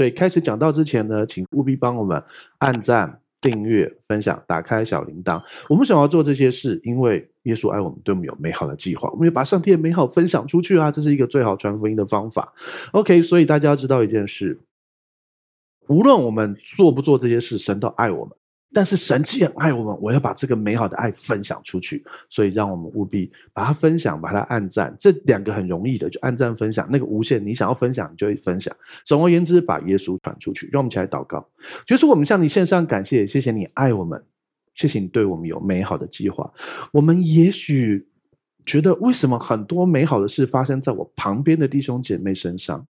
所以开始讲到之前呢，请务必帮我们按赞、订阅、分享、打开小铃铛。我们想要做这些事，因为耶稣爱我们，对我们有美好的计划。我们要把上帝的美好分享出去啊，这是一个最好传福音的方法。OK，所以大家要知道一件事，无论我们做不做这些事，神都爱我们。但是神既然爱我们，我要把这个美好的爱分享出去，所以让我们务必把它分享，把它按赞，这两个很容易的，就按赞分享，那个无限，你想要分享你就会分享。总而言之，把耶稣传出去。让我们一起来祷告，就是我们向你献上感谢，谢谢你爱我们，谢谢你对我们有美好的计划。我们也许觉得，为什么很多美好的事发生在我旁边的弟兄姐妹身上？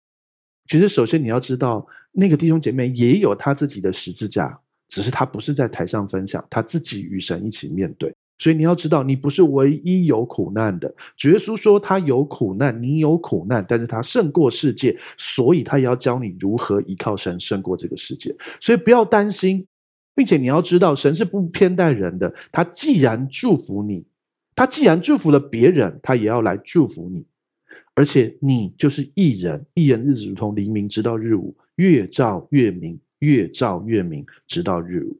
其实，首先你要知道，那个弟兄姐妹也有他自己的十字架。只是他不是在台上分享，他自己与神一起面对。所以你要知道，你不是唯一有苦难的。主耶稣说他有苦难，你有苦难，但是他胜过世界，所以他也要教你如何依靠神胜过这个世界。所以不要担心，并且你要知道，神是不偏待人的。他既然祝福你，他既然祝福了别人，他也要来祝福你。而且你就是一人，一人日子如同黎明，直到日午，越照越明。越照越明，直到日午。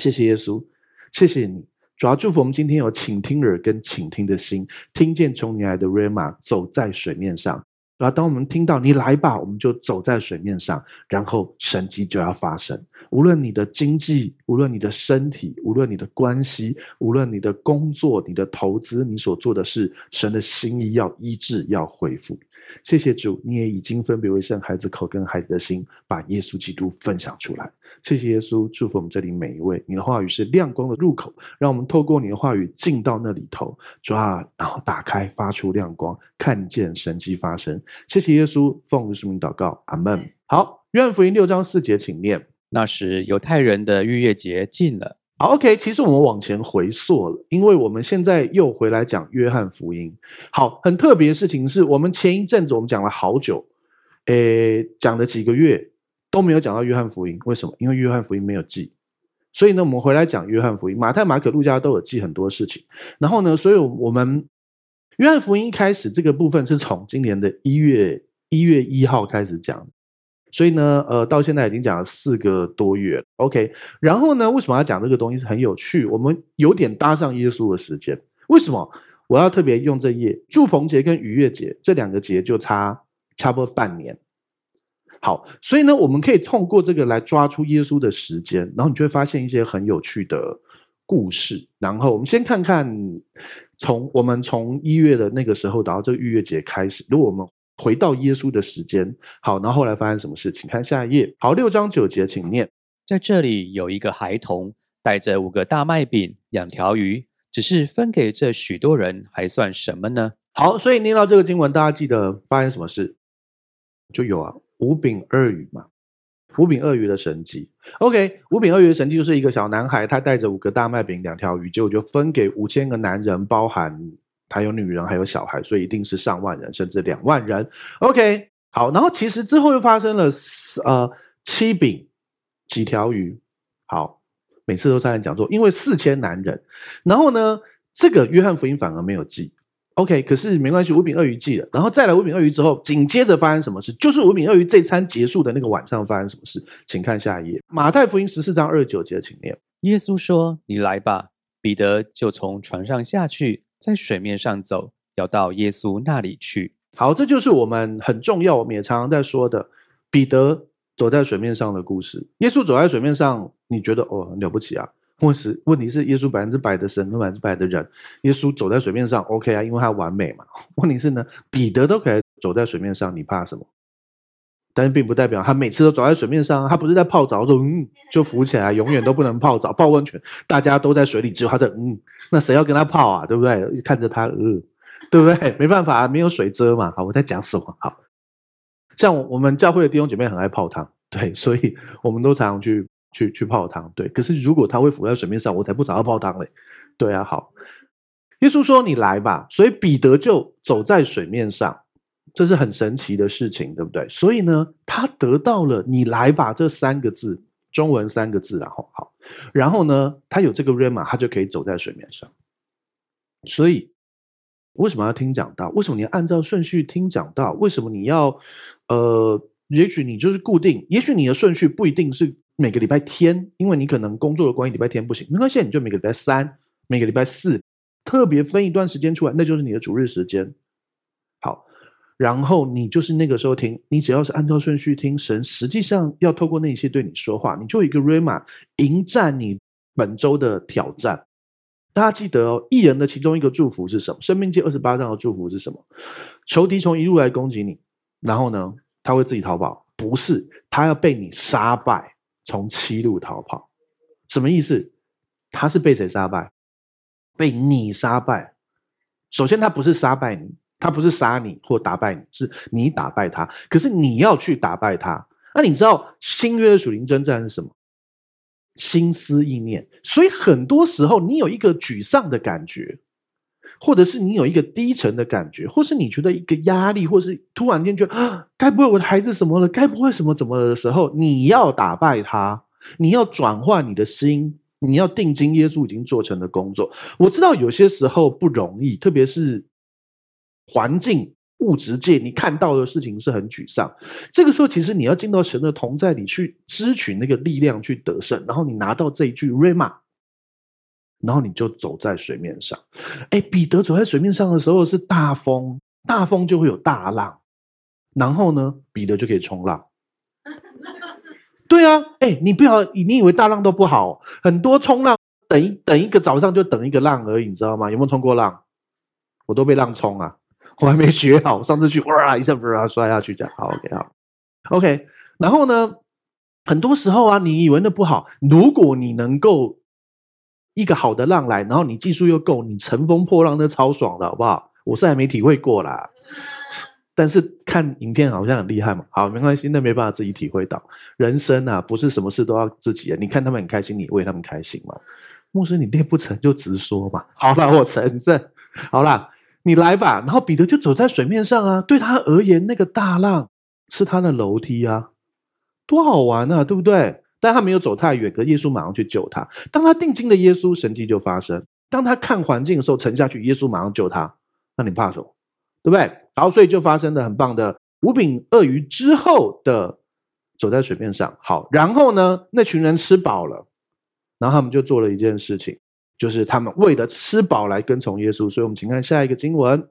谢谢耶稣，谢谢你，主要祝福我们今天有倾听耳跟倾听的心，听见从你来的 Rhema 走在水面上。主要当我们听到你来吧，我们就走在水面上，然后神迹就要发生。无论你的经济，无论你的身体，无论你的关系，无论你的工作、你的投资，你所做的事，神的心意要医治，要恢复。谢谢主，你也已经分别为圣，孩子口跟孩子的心，把耶稣基督分享出来。谢谢耶稣，祝福我们这里每一位。你的话语是亮光的入口，让我们透过你的话语进到那里头，抓，然后打开，发出亮光，看见神迹发生。谢谢耶稣，奉耶稣名祷告，阿门。好，愿福音六章四节，请念。那时犹太人的逾越节近了。好，OK，其实我们往前回溯了，因为我们现在又回来讲约翰福音。好，很特别的事情是我们前一阵子我们讲了好久，诶，讲了几个月都没有讲到约翰福音，为什么？因为约翰福音没有记，所以呢，我们回来讲约翰福音。马太、马可、路加都有记很多事情，然后呢，所以我们约翰福音一开始这个部分是从今年的一月一月一号开始讲。所以呢，呃，到现在已经讲了四个多月，OK。然后呢，为什么要讲这个东西是很有趣？我们有点搭上耶稣的时间。为什么我要特别用这页？祝棚节跟逾越节这两个节就差差不多半年。好，所以呢，我们可以通过这个来抓出耶稣的时间，然后你就会发现一些很有趣的故事。然后我们先看看从，我们从一月的那个时候到这个逾越节开始，如果我们回到耶稣的时间，好，然后后来发生什么事？请看下一页。好，六章九节，请念。在这里有一个孩童带着五个大麦饼、两条鱼，只是分给这许多人，还算什么呢？好，所以念到这个经文，大家记得发生什么事？就有啊，五饼二鱼嘛，五饼二鱼的神迹。OK，五饼二鱼的神迹就是一个小男孩，他带着五个大麦饼、两条鱼，结果就分给五千个男人，包含。还有女人，还有小孩，所以一定是上万人，甚至两万人。OK，好，然后其实之后又发生了呃七饼几条鱼。好，每次都在讲座，因为四千男人。然后呢，这个约翰福音反而没有记。OK，可是没关系，五饼二鱼记了。然后再来五饼二鱼之后，紧接着发生什么事？就是五饼二鱼这餐结束的那个晚上发生什么事？请看下一页，马太福音十四章二十九节，请念。耶稣说：“你来吧。”彼得就从船上下去。在水面上走，要到耶稣那里去。好，这就是我们很重要，我们也常常在说的彼得走在水面上的故事。耶稣走在水面上，你觉得哦很了不起啊？问题问题是耶稣百分之百的神跟百分之百的人，耶稣走在水面上 OK 啊，因为他完美嘛。问题是呢，彼得都可以走在水面上，你怕什么？但是并不代表他每次都走在水面上，他不是在泡澡，说嗯就浮起来，永远都不能泡澡、泡温泉，大家都在水里，只有他在嗯，那谁要跟他泡啊？对不对？看着他嗯，对不对？没办法，没有水遮嘛。好，我在讲什么？好，像我们教会的弟兄姐妹很爱泡汤，对，所以我们都常常去去去泡汤，对。可是如果他会浮在水面上，我才不找他泡汤嘞。对啊，好，耶稣说你来吧，所以彼得就走在水面上。这是很神奇的事情，对不对？所以呢，他得到了“你来吧”这三个字，中文三个字，然后好，然后呢，他有这个 rama，他就可以走在水面上。所以，为什么要听讲道？为什么你要按照顺序听讲道？为什么你要呃也许你就是固定，也许你的顺序不一定是每个礼拜天，因为你可能工作的关系，礼拜天不行，没关系，你就每个礼拜三、每个礼拜四特别分一段时间出来，那就是你的主日时间。然后你就是那个时候听，你只要是按照顺序听，神实际上要透过那些对你说话，你就有一个 Rhema 迎战你本周的挑战。大家记得哦，义人的其中一个祝福是什么？生命记二十八章的祝福是什么？仇敌从一路来攻击你，然后呢，他会自己逃跑？不是，他要被你杀败，从七路逃跑。什么意思？他是被谁杀败？被你杀败。首先，他不是杀败你，他不是杀你或打败你，是你打败他。可是你要去打败他。那你知道新约的属灵征战是什么？心思意念，所以很多时候你有一个沮丧的感觉，或者是你有一个低沉的感觉，或是你觉得一个压力，或是突然间觉得啊，该不会我的孩子什么了？该不会什么怎么了的时候，你要打败他，你要转换你的心，你要定睛耶稣已经做成的工作。我知道有些时候不容易，特别是环境。物质界，你看到的事情是很沮丧。这个时候，其实你要进到神的同在里去支取那个力量，去得胜。然后你拿到这一句 rema，然后你就走在水面上。哎，彼得走在水面上的时候是大风，大风就会有大浪。然后呢，彼得就可以冲浪。对啊，哎，你不要，你以为大浪都不好？很多冲浪，等一等一个早上就等一个浪而已，你知道吗？有没有冲过浪？我都被浪冲啊。我还没学好，上次去哇一下不然摔下去，这样好 OK 好 OK。然后呢，很多时候啊，你以为那不好，如果你能够一个好的浪来，然后你技术又够，你乘风破浪那超爽的，好不好？我是还没体会过啦，但是看影片好像很厉害嘛。好，没关系，那没办法自己体会到。人生啊，不是什么事都要自己的。你看他们很开心，你为他们开心嘛。牧师，你练不成就直说嘛。好了，我承认。好啦。你来吧，然后彼得就走在水面上啊。对他而言，那个大浪是他的楼梯啊，多好玩啊，对不对？但他没有走太远，可耶稣马上去救他。当他定睛的耶稣，神迹就发生。当他看环境的时候，沉下去，耶稣马上救他。那你怕什么？对不对？然后所以就发生了很棒的五饼二鱼之后的走在水面上。好，然后呢，那群人吃饱了，然后他们就做了一件事情。就是他们为了吃饱来跟从耶稣，所以我们请看下一个经文。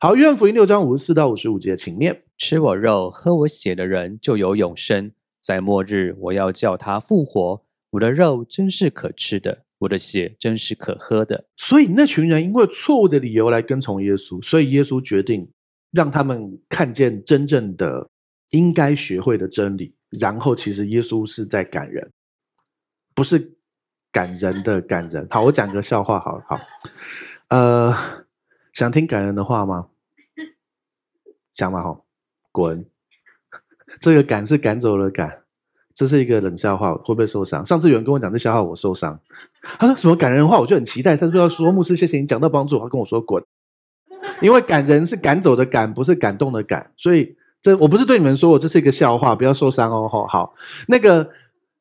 好，约翰福音六章五十四到五十五节，请念：吃我肉、喝我血的人就有永生，在末日我要叫他复活。我的肉真是可吃的，我的血真是可喝的。所以那群人因为错误的理由来跟从耶稣，所以耶稣决定让他们看见真正的应该学会的真理。然后，其实耶稣是在感人，不是。感人的感人，好，我讲个笑话，好好，呃，想听感人的话吗？讲嘛，好，滚，这个赶是赶走了赶，这是一个冷笑话，会不会受伤？上次有人跟我讲这笑话，我受伤。他说什么感人的话，我就很期待。他说要说牧师，谢谢你讲到帮助，他跟我说滚，因为感人是赶走的赶，不是感动的感，所以这我不是对你们说，我这是一个笑话，不要受伤哦。好，好，那个。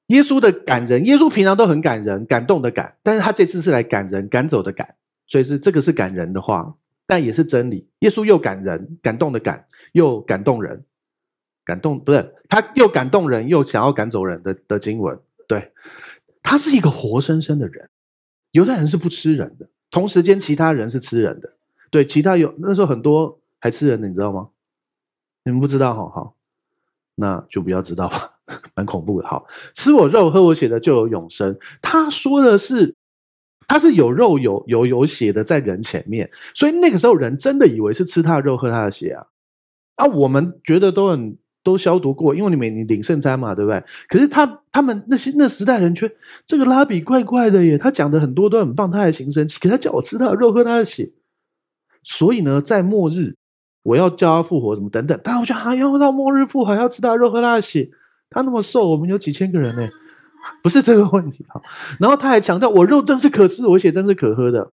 耶稣的感人，耶稣平常都很感人、感动的感，但是他这次是来感人、赶走的赶，所以是这个是感人的话，但也是真理。耶稣又感人、感动的感，又感动人，感动不是他又感动人，又想要赶走人的的经文，对，他是一个活生生的人。犹太人是不吃人的，同时间其他人是吃人的，对，其他有那时候很多还吃人的，你知道吗？你们不知道，好好，那就不要知道吧。蛮恐怖的，好，吃我肉喝我血的就有永生。他说的是，他是有肉有有有血的在人前面，所以那个时候人真的以为是吃他的肉喝他的血啊。啊，我们觉得都很都消毒过，因为你们你领圣餐嘛，对不对？可是他他们那些那时代人却这个拉比怪怪的耶，他讲的很多都很棒，他还行神迹，可他叫我吃他的肉喝他的血，所以呢，在末日我要叫他复活，什么等等，但我觉得还要到末日复活，还要吃他的肉喝他的血。他那么瘦，我们有几千个人呢，不是这个问题啊。然后他还强调，我肉真是可吃，我血真是可喝的。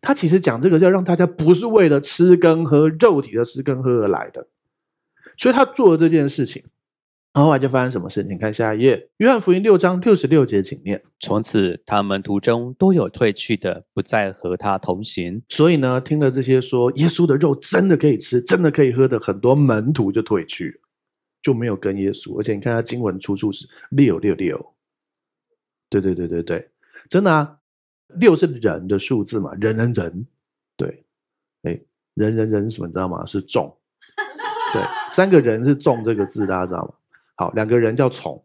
他其实讲这个，要让大家不是为了吃跟喝肉体的吃跟喝而来的，所以他做了这件事情。然后后来就发生什么事情？看下一页，约翰福音六章六十六节，请念。从此，他们途中都有退去的，不再和他同行。所以呢，听了这些说耶稣的肉真的可以吃，真的可以喝的，很多门徒就退去。就没有跟耶稣，而且你看他经文出处是六六六，对对对对对，真的啊，六是人的数字嘛，人人人，对，哎，人人人什么你知道吗？是众，对，三个人是众这个字，大家知道吗？好，两个人叫虫，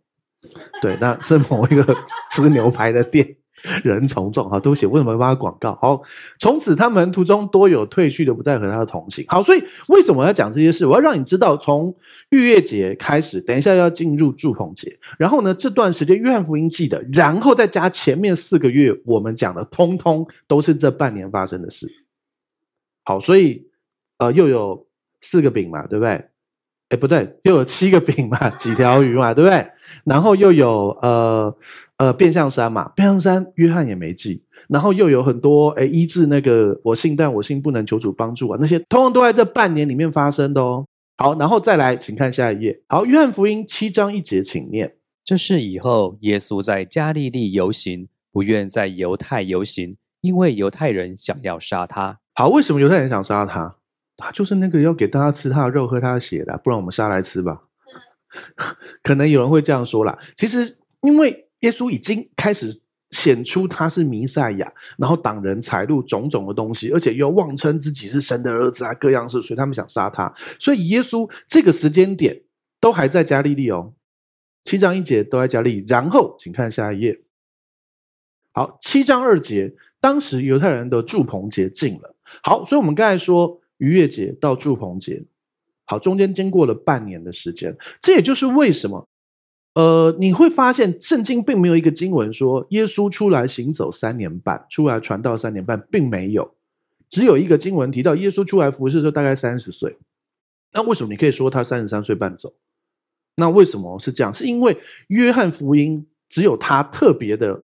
对，那是某一个 吃牛排的店。人从众，哈，都写为什么要发广告？好，从此他们途中多有退去的，不再和他同行。好，所以为什么要讲这些事？我要让你知道，从逾越节开始，等一下要进入住棚节，然后呢，这段时间约翰福音记的，然后再加前面四个月我们讲的，通通都是这半年发生的事。好，所以呃，又有四个饼嘛，对不对？哎，不对，又有七个饼嘛，几条鱼嘛，对不对？然后又有呃呃变相山嘛，变相山约翰也没记。然后又有很多哎医治那个我信但我信不能求主帮助啊，那些通通都在这半年里面发生的哦。好，然后再来，请看下一页。好，约翰福音七章一节，请念。这是以后耶稣在加利利游行，不愿在犹太游行，因为犹太人想要杀他。好，为什么犹太人想杀他？他就是那个要给大家吃他的肉、喝他的血的，不然我们杀来吃吧。可能有人会这样说啦。其实，因为耶稣已经开始显出他是弥赛亚，然后挡人财路种种的东西，而且又妄称自己是神的儿子啊，各样事，所以他们想杀他。所以耶稣这个时间点都还在加利利哦，七章一节都在加利利。然后，请看下一页。好，七章二节，当时犹太人的住棚节近了。好，所以我们刚才说。逾越节到祝棚节，好，中间经过了半年的时间，这也就是为什么，呃，你会发现圣经并没有一个经文说耶稣出来行走三年半，出来传道三年半，并没有，只有一个经文提到耶稣出来服侍的时候大概三十岁，那为什么你可以说他三十三岁半走？那为什么是这样？是因为约翰福音只有他特别的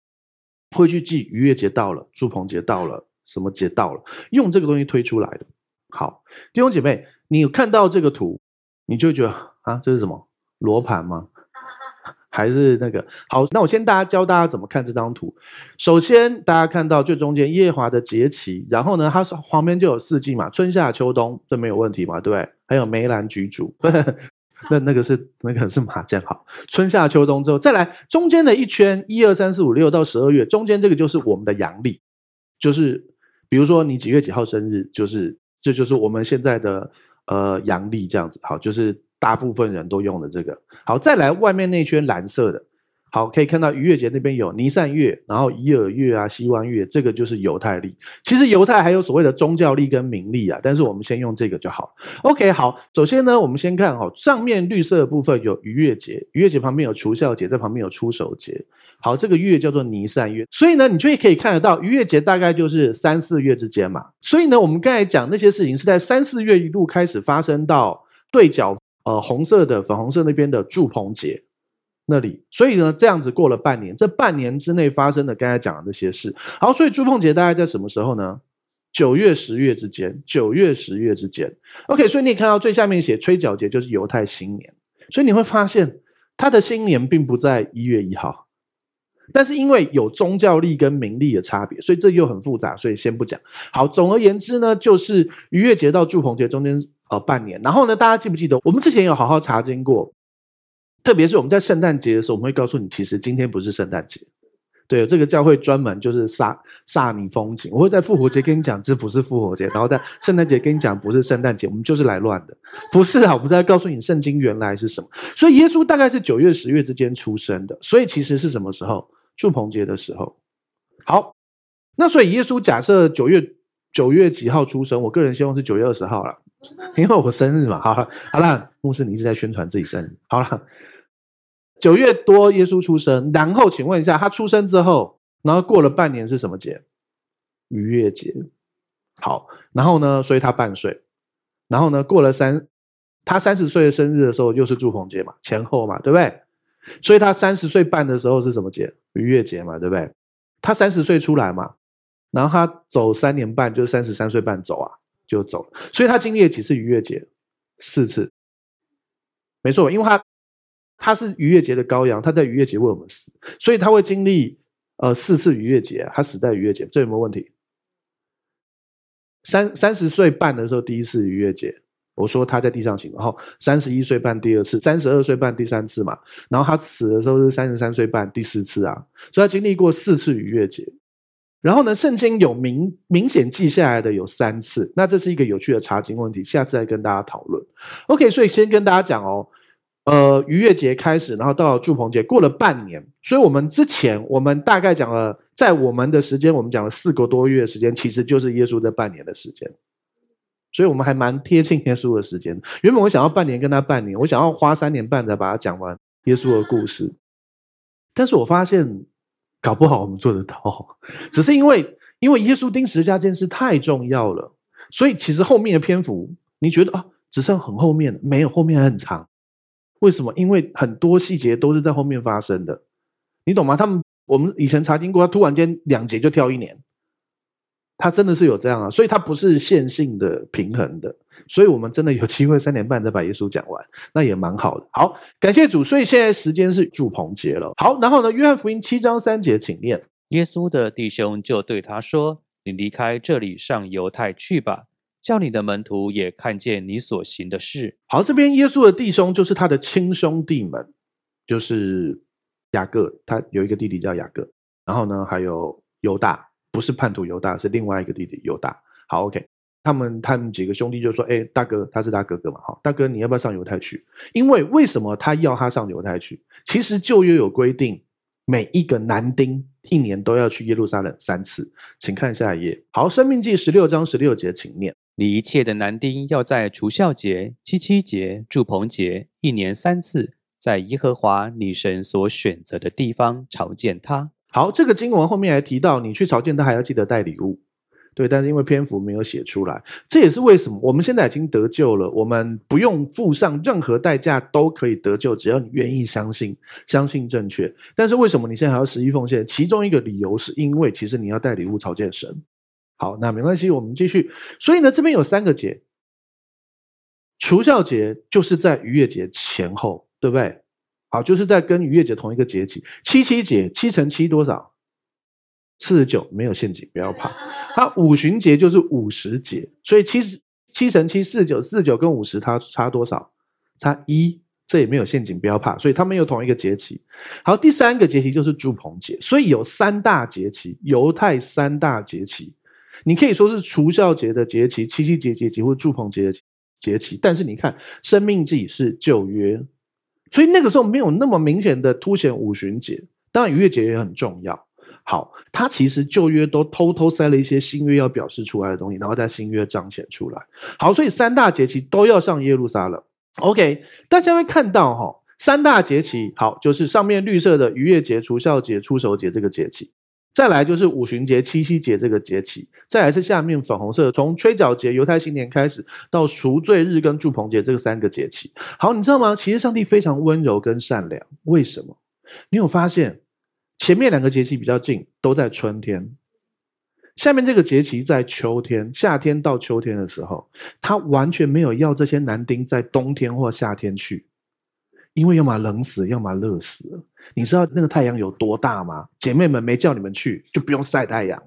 会去记逾越节到了，祝棚节到了，什么节到了，用这个东西推出来的。好，弟兄姐妹，你有看到这个图，你就觉得啊，这是什么罗盘吗？还是那个？好，那我先大家教大家怎么看这张图。首先，大家看到最中间夜华的节气，然后呢，它旁边就有四季嘛，春夏秋冬，这没有问题嘛，对不对？还有梅兰菊竹，那那个是那个是麻将。好，春夏秋冬之后再来中间的一圈，一二三四五六到十二月，中间这个就是我们的阳历，就是比如说你几月几号生日，就是。这就是我们现在的呃阳历这样子，好，就是大部分人都用的这个。好，再来外面那圈蓝色的，好，可以看到逾越节那边有尼散月，然后伊珥月啊、西湾月，这个就是犹太历。其实犹太还有所谓的宗教历跟民历啊，但是我们先用这个就好。OK，好，首先呢，我们先看哈，上面绿色的部分有逾越节，逾越节旁边有除酵节，在旁边有出手节。好，这个月叫做尼散月，所以呢，你就可以看得到逾越节大概就是三四月之间嘛。所以呢，我们刚才讲那些事情是在三四月一路开始发生到对角呃红色的粉红色那边的祝棚节那里。所以呢，这样子过了半年，这半年之内发生的刚才讲的那些事。好，所以住棚节大概在什么时候呢？九月十月之间，九月十月之间。OK，所以你看到最下面写吹角节就是犹太新年，所以你会发现他的新年并不在一月一号。但是因为有宗教历跟民历的差别，所以这又很复杂，所以先不讲。好，总而言之呢，就是逾越节到祝棚节中间呃半年。然后呢，大家记不记得我们之前有好好查经过？特别是我们在圣诞节的时候，我们会告诉你，其实今天不是圣诞节。对，这个教会专门就是煞煞你风景。我会在复活节跟你讲这不是复活节，然后在圣诞节跟你讲不是圣诞节，我们就是来乱的。不是啊，我们在告诉你圣经原来是什么。所以耶稣大概是九月十月之间出生的，所以其实是什么时候？祝棚节的时候，好，那所以耶稣假设九月九月几号出生？我个人希望是九月二十号了，因为我生日嘛。好了，好了，牧师你一直在宣传自己生日。好了，九月多耶稣出生，然后请问一下，他出生之后，然后过了半年是什么节？逾越节。好，然后呢，所以他半岁，然后呢，过了三，他三十岁的生日的时候又是祝棚节嘛，前后嘛，对不对？所以他三十岁半的时候是什么节？逾越节嘛，对不对？他三十岁出来嘛，然后他走三年半，就是三十三岁半走啊，就走了。所以他经历了几次逾越节？四次，没错，因为他他是逾越节的羔羊，他在逾越节为我们死，所以他会经历呃四次逾越节，他死在逾越节，这有没有问题？三三十岁半的时候第一次逾越节。我说他在地上行，然后三十一岁半第二次，三十二岁半第三次嘛，然后他死的时候是三十三岁半第四次啊，所以他经历过四次逾越节。然后呢，圣经有明明显记下来的有三次，那这是一个有趣的查经问题，下次再跟大家讨论。OK，所以先跟大家讲哦，呃，逾越节开始，然后到了住棚节，过了半年，所以我们之前我们大概讲了，在我们的时间，我们讲了四个多月的时间，其实就是耶稣这半年的时间，所以我们还蛮贴近耶稣的时间。原本我想要半年跟他半年，我想要花三年半才把它讲完耶稣的故事，但是我发现。搞不好我们做得到，只是因为因为耶稣钉十字架这件事太重要了，所以其实后面的篇幅你觉得啊，只剩很后面，没有后面很长。为什么？因为很多细节都是在后面发生的，你懂吗？他们我们以前查经过，他突然间两节就跳一年，他真的是有这样啊，所以它不是线性的平衡的。所以我们真的有机会三点半再把耶稣讲完，那也蛮好的。好，感谢主。所以现在时间是祝棚节了。好，然后呢，约翰福音七章三节，请念。耶稣的弟兄就对他说：“你离开这里，上犹太去吧，叫你的门徒也看见你所行的事。”好，这边耶稣的弟兄就是他的亲兄弟们，就是雅各，他有一个弟弟叫雅各。然后呢，还有犹大，不是叛徒犹大，是另外一个弟弟犹大。好，OK。他们他们几个兄弟就说：“哎，大哥，他是他哥哥嘛，好，大哥，你要不要上犹太去？因为为什么他要他上犹太去？其实旧约有规定，每一个男丁一年都要去耶路撒冷三次。请看下一页。好，生命记十六章十六节，请念：你一切的男丁要在除酵节、七七节、祝棚节一年三次，在耶和华你神所选择的地方朝见他。好，这个经文后面还提到，你去朝见他还要记得带礼物。”对，但是因为篇幅没有写出来，这也是为什么我们现在已经得救了，我们不用付上任何代价都可以得救，只要你愿意相信，相信正确。但是为什么你现在还要十一奉献？其中一个理由是因为其实你要带礼物朝见神。好，那没关系，我们继续。所以呢，这边有三个节，除酵节就是在逾越节前后，对不对？好，就是在跟逾越节同一个节气。七七节，七乘七多少？四十九没有陷阱，不要怕。它五旬节就是五十节，所以七十七乘七四十九，四十九跟五十它差多少？差一，这也没有陷阱，不要怕。所以它们有同一个节期。好，第三个节期就是住棚节，所以有三大节期，犹太三大节期，你可以说是除酵节的节期、七七节节期或住棚节的节期。但是你看，生命记是旧约，所以那个时候没有那么明显的凸显五旬节。当然逾越节也很重要。好，他其实旧约都偷偷塞了一些新约要表示出来的东西，然后在新约彰显出来。好，所以三大节期都要上耶路撒冷。OK，大家会看到哈、哦，三大节期，好，就是上面绿色的逾越节、除酵节、出手节这个节期，再来就是五旬节、七夕节这个节气，再来是下面粉红色，从吹角节、犹太新年开始到赎罪日跟住棚节这个三个节气。好，你知道吗？其实上帝非常温柔跟善良，为什么？你有发现？前面两个节气比较近，都在春天。下面这个节气在秋天，夏天到秋天的时候，他完全没有要这些男丁在冬天或夏天去，因为要么冷死，要么热死。你知道那个太阳有多大吗？姐妹们没叫你们去，就不用晒太阳，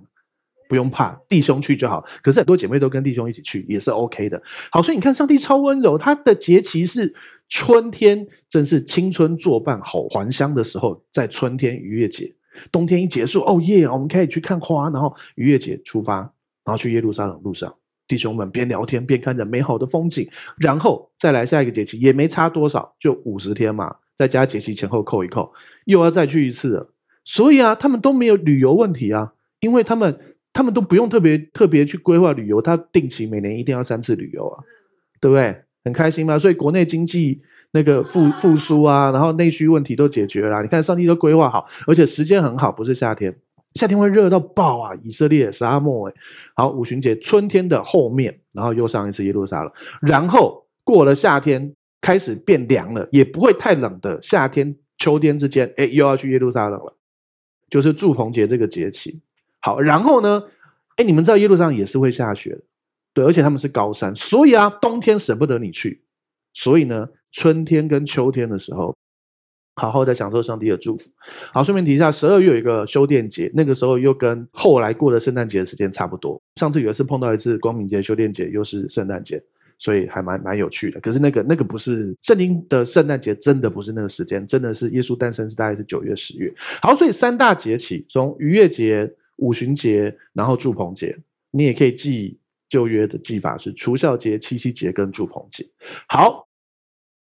不用怕，弟兄去就好。可是很多姐妹都跟弟兄一起去，也是 OK 的。好，所以你看，上帝超温柔，他的节期是。春天正是青春作伴、好还乡的时候，在春天逾越节，冬天一结束，哦耶，我们可以去看花，然后逾越节出发，然后去耶路撒冷路上，弟兄们边聊天边看着美好的风景，然后再来下一个节期，也没差多少，就五十天嘛，再加节期前后扣一扣，又要再去一次了。所以啊，他们都没有旅游问题啊，因为他们他们都不用特别特别去规划旅游，他定期每年一定要三次旅游啊，对不对？很开心嘛，所以国内经济那个复复苏啊，然后内需问题都解决了。你看，上帝都规划好，而且时间很好，不是夏天，夏天会热到爆啊！以色列沙漠诶，好，五旬节春天的后面，然后又上一次耶路撒冷，然后过了夏天开始变凉了，也不会太冷的夏天秋天之间，诶，又要去耶路撒冷了，就是住棚节这个节期。好，然后呢，诶，你们知道耶路撒冷也是会下雪的。对，而且他们是高山，所以啊，冬天舍不得你去，所以呢，春天跟秋天的时候，好好的享受上帝的祝福。好，顺便提一下，十二月有一个修殿节，那个时候又跟后来过的圣诞节的时间差不多。上次有一次碰到一次光明节、修殿节，又是圣诞节，所以还蛮蛮有趣的。可是那个那个不是圣经的圣诞节，真的不是那个时间，真的是耶稣诞生是大概是九月十月。好，所以三大节期，从逾越节、五旬节，然后祝棚节，你也可以记旧约的记法是除酵节、七夕节跟祝棚节。好，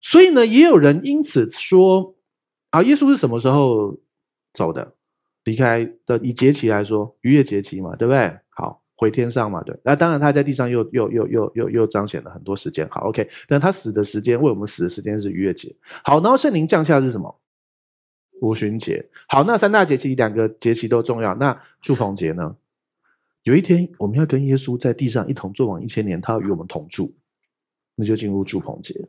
所以呢，也有人因此说啊，耶稣是什么时候走的？离开的以节期来说，逾越节期嘛，对不对？好。回天上嘛，对，那当然他在地上又又又又又又彰显了很多时间，好，OK，但他死的时间为我们死的时间是逾越节，好，然后圣灵降下是什么？五旬节，好，那三大节期两个节期都重要，那住棚节呢？有一天我们要跟耶稣在地上一同作王一千年，他要与我们同住，那就进入住棚节，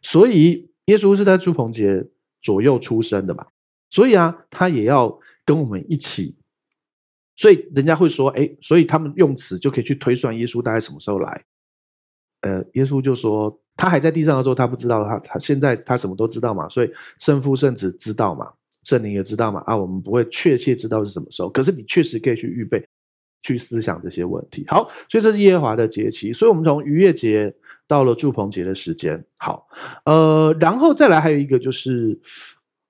所以耶稣是在住棚节左右出生的嘛，所以啊，他也要跟我们一起。所以人家会说，哎，所以他们用词就可以去推算耶稣大概什么时候来。呃，耶稣就说他还在地上的时候，他不知道他他现在他什么都知道嘛，所以圣父圣子知道嘛，圣灵也知道嘛。啊，我们不会确切知道是什么时候，可是你确实可以去预备，去思想这些问题。好，所以这是耶和华的节期。所以我们从逾越节到了祝棚节的时间。好，呃，然后再来还有一个就是，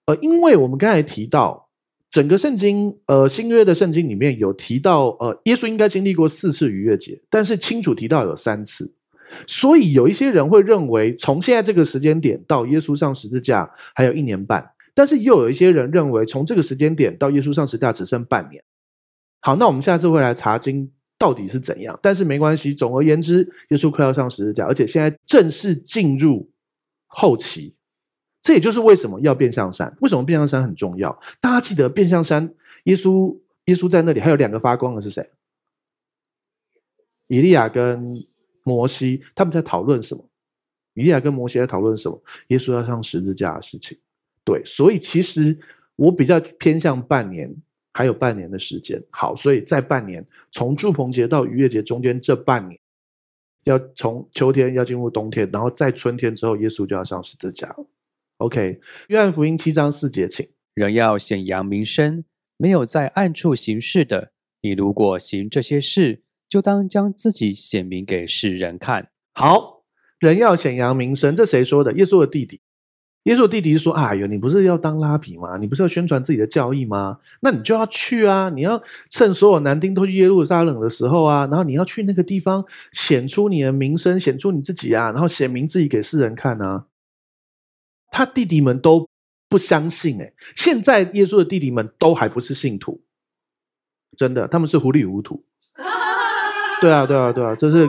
呃，因为我们刚才提到。整个圣经，呃，新约的圣经里面有提到，呃，耶稣应该经历过四次逾越节，但是清楚提到有三次，所以有一些人会认为，从现在这个时间点到耶稣上十字架还有一年半，但是又有一些人认为，从这个时间点到耶稣上十字架只剩半年。好，那我们下次会来查经到底是怎样，但是没关系，总而言之，耶稣快要上十字架，而且现在正式进入后期。这也就是为什么要变相山，为什么变相山很重要？大家记得变相山，耶稣耶稣在那里，还有两个发光的是谁？以利亚跟摩西，他们在讨论什么？以利亚跟摩西在讨论什么？耶稣要上十字架的事情。对，所以其实我比较偏向半年，还有半年的时间。好，所以在半年，从祝棚节到逾越节中间这半年，要从秋天要进入冬天，然后在春天之后，耶稣就要上十字架了。OK，约翰福音七章四节，请人要显扬名声，没有在暗处行事的，你如果行这些事，就当将自己显明给世人看。好，人要显扬名声，这谁说的？耶稣的弟弟。耶稣的弟弟说：“哎呦，你不是要当拉比吗？你不是要宣传自己的教义吗？那你就要去啊！你要趁所有男丁都去耶路撒冷的时候啊，然后你要去那个地方显出你的名声，显出你自己啊，然后显明自己给世人看啊。”他弟弟们都不相信诶，现在耶稣的弟弟们都还不是信徒，真的，他们是糊里糊涂。对啊，对啊，对啊，这是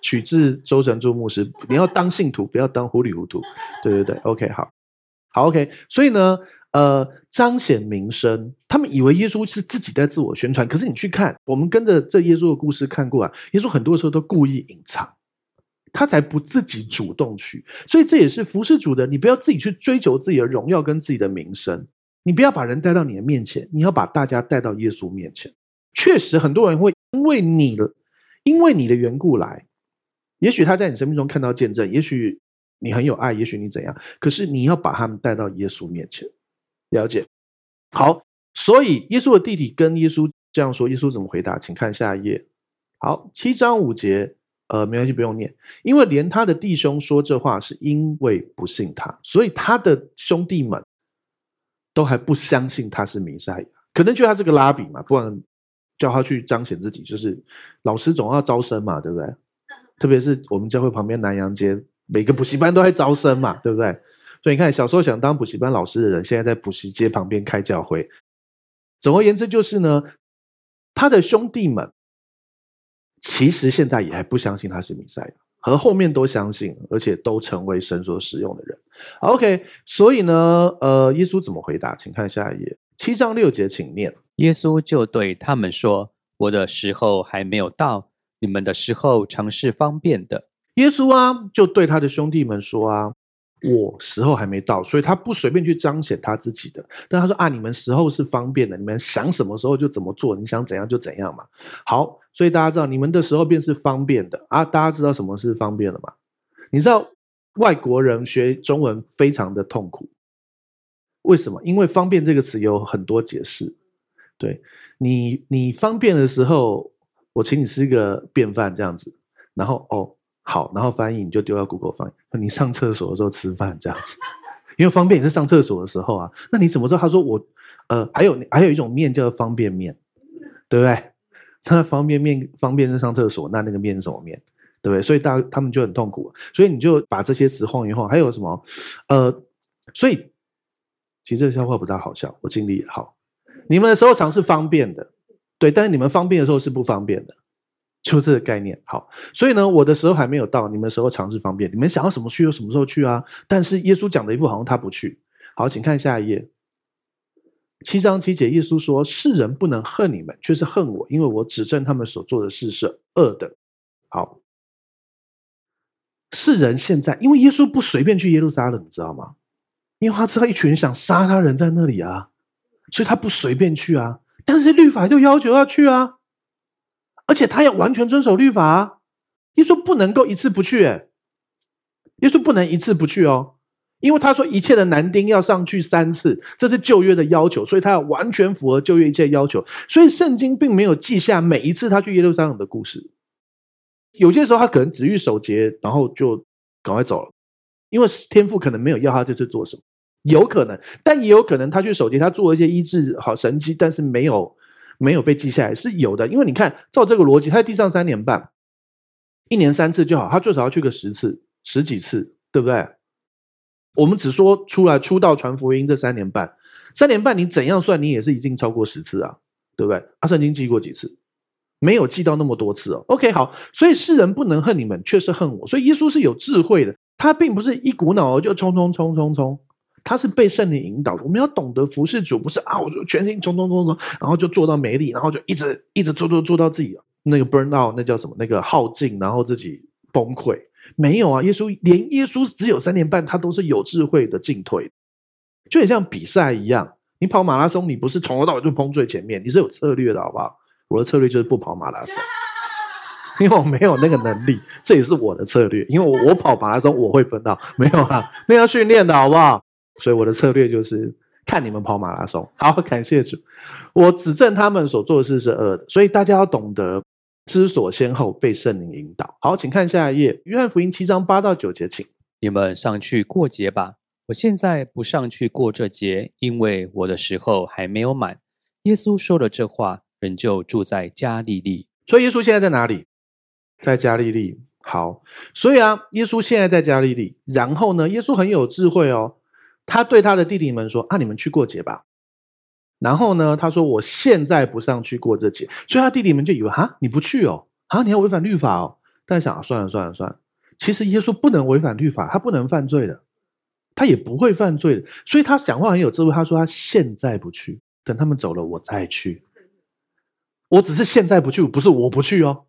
取自周神助牧师。你要当信徒，不要当糊里糊涂。对对对，OK，好，好，OK。所以呢，呃，彰显名声，他们以为耶稣是自己在自我宣传，可是你去看，我们跟着这耶稣的故事看过啊，耶稣很多时候都故意隐藏。他才不自己主动去，所以这也是服侍主的。你不要自己去追求自己的荣耀跟自己的名声，你不要把人带到你的面前，你要把大家带到耶稣面前。确实，很多人会因为你的，因为你的缘故来，也许他在你生命中看到见证，也许你很有爱，也许你怎样，可是你要把他们带到耶稣面前。了解？好，所以耶稣的弟弟跟耶稣这样说，耶稣怎么回答？请看下一页。好，七章五节。呃，没关系，不用念，因为连他的弟兄说这话，是因为不信他，所以他的兄弟们都还不相信他是弥赛亚，可能觉得他是个拉比嘛，不然叫他去彰显自己，就是老师总要招生嘛，对不对？特别是我们教会旁边南阳街，每个补习班都在招生嘛，对不对？所以你看，小时候想当补习班老师的人，现在在补习街旁边开教会。总而言之，就是呢，他的兄弟们。其实现在也还不相信他是弥赛亚，和后面都相信，而且都成为神所使用的人。OK，所以呢，呃，耶稣怎么回答？请看下一页，七章六节，请念。耶稣就对他们说：“我的时候还没有到，你们的时候常是方便的。”耶稣啊，就对他的兄弟们说啊。我时候还没到，所以他不随便去彰显他自己的。但他说啊，你们时候是方便的，你们想什么时候就怎么做，你想怎样就怎样嘛。好，所以大家知道你们的时候便是方便的啊。大家知道什么是方便的吗？你知道外国人学中文非常的痛苦，为什么？因为方便这个词有很多解释。对你，你方便的时候，我请你吃一个便饭这样子，然后哦。好，然后翻译你就丢到 Google 翻译。说你上厕所的时候吃饭这样子，因为方便也是上厕所的时候啊。那你怎么知道？他说我呃，还有还有一种面叫做方便面，对不对？他方便面方便是上厕所，那那个面是什么面？对不对？所以大他们就很痛苦。所以你就把这些词晃一晃。还有什么？呃，所以其实这个笑话不大好笑，我尽力也好。你们的时候常是方便的，对，但是你们方便的时候是不方便的。就这个概念，好，所以呢，我的时候还没有到，你们时候尝试方便，你们想要什么去就什么时候去啊。但是耶稣讲的一副好像他不去。好，请看下一页，七章七节，耶稣说：“世人不能恨你们，却是恨我，因为我指证他们所做的事是恶的。”好，世人现在因为耶稣不随便去耶路撒冷，你知道吗？因为他知道一群想杀他人在那里啊，所以他不随便去啊。但是律法就要求要去啊。而且他要完全遵守律法啊！耶稣不能够一次不去，哎，耶稣不能一次不去哦，因为他说一切的男丁要上去三次，这是旧约的要求，所以他要完全符合旧约一切要求。所以圣经并没有记下每一次他去耶路撒冷的故事。有些时候他可能只去守节，然后就赶快走了，因为天父可能没有要他这次做什么，有可能，但也有可能他去守节，他做了一些医治好神迹，但是没有。没有被记下来是有的，因为你看，照这个逻辑，他在地上三年半，一年三次就好，他最少要去个十次、十几次，对不对？我们只说出来出道传福音这三年半，三年半你怎样算，你也是一定超过十次啊，对不对？阿圣经记过几次？没有记到那么多次哦。OK，好，所以世人不能恨你们，却是恨我。所以耶稣是有智慧的，他并不是一股脑就冲冲冲冲冲。他是被圣灵引导的，我们要懂得服侍主，不是啊，我就全心冲冲冲冲，然后就做到没力，然后就一直一直做做做到自己那个 burn out，那叫什么？那个耗尽，然后自己崩溃。没有啊，耶稣连耶稣只有三年半，他都是有智慧的进退，就很像比赛一样。你跑马拉松，你不是从头到尾就崩最前面，你是有策略的，好不好？我的策略就是不跑马拉松，因为我没有那个能力，这也是我的策略。因为我我跑马拉松我会分到，没有啊，那要训练的好不好？所以我的策略就是看你们跑马拉松。好，感谢主，我指证他们所做的事是恶的。所以大家要懂得知所先后，被圣灵引导。好，请看下一页，约翰福音七章八到九节，请你们上去过节吧。我现在不上去过这节，因为我的时候还没有满。耶稣说了这话，人就住在加利利。所以耶稣现在在哪里？在加利利。好，所以啊，耶稣现在在加利利。然后呢，耶稣很有智慧哦。他对他的弟弟们说：“啊，你们去过节吧。”然后呢，他说：“我现在不上去过这节。”所以他弟弟们就以为：“哈，你不去哦？啊，你要违反律法哦？”但想：“算了，算了，算了。”其实耶稣不能违反律法，他不能犯罪的，他也不会犯罪的。所以他讲话很有智慧。他说：“他现在不去，等他们走了，我再去。我只是现在不去，不是我不去哦。”